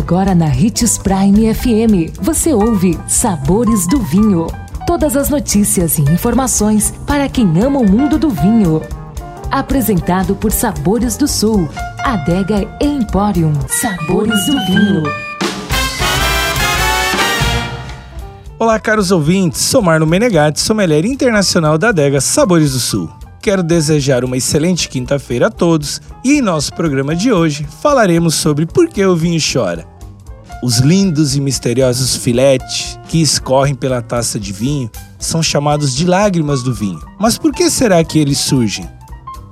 Agora na Ritz Prime FM, você ouve Sabores do Vinho. Todas as notícias e informações para quem ama o mundo do vinho. Apresentado por Sabores do Sul, Adega Emporium. Sabores do Vinho. Olá, caros ouvintes. Sou Marno Menegatti, sommelier internacional da Adega Sabores do Sul. Quero desejar uma excelente quinta-feira a todos e em nosso programa de hoje falaremos sobre por que o vinho chora. Os lindos e misteriosos filetes que escorrem pela taça de vinho são chamados de lágrimas do vinho. Mas por que será que eles surgem?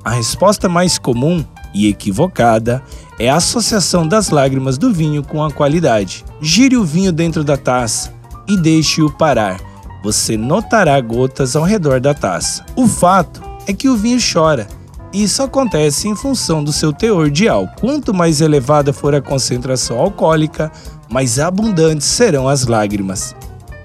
A resposta mais comum e equivocada é a associação das lágrimas do vinho com a qualidade. Gire o vinho dentro da taça e deixe-o parar. Você notará gotas ao redor da taça. O fato é que o vinho chora. Isso acontece em função do seu teor de álcool. Quanto mais elevada for a concentração alcoólica, mais abundantes serão as lágrimas.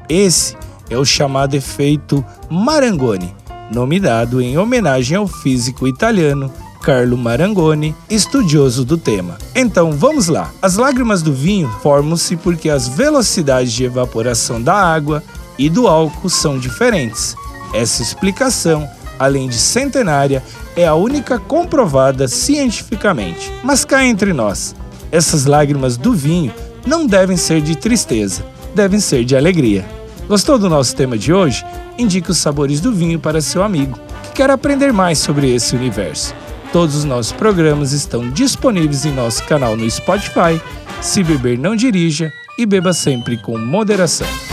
Esse é o chamado efeito Marangoni, nome dado em homenagem ao físico italiano Carlo Marangoni, estudioso do tema. Então vamos lá. As lágrimas do vinho formam-se porque as velocidades de evaporação da água e do álcool são diferentes. Essa explicação além de centenária, é a única comprovada cientificamente. Mas cá entre nós, essas lágrimas do vinho não devem ser de tristeza, devem ser de alegria. Gostou do nosso tema de hoje? Indique os sabores do vinho para seu amigo que quer aprender mais sobre esse universo. Todos os nossos programas estão disponíveis em nosso canal no Spotify. Se beber, não dirija e beba sempre com moderação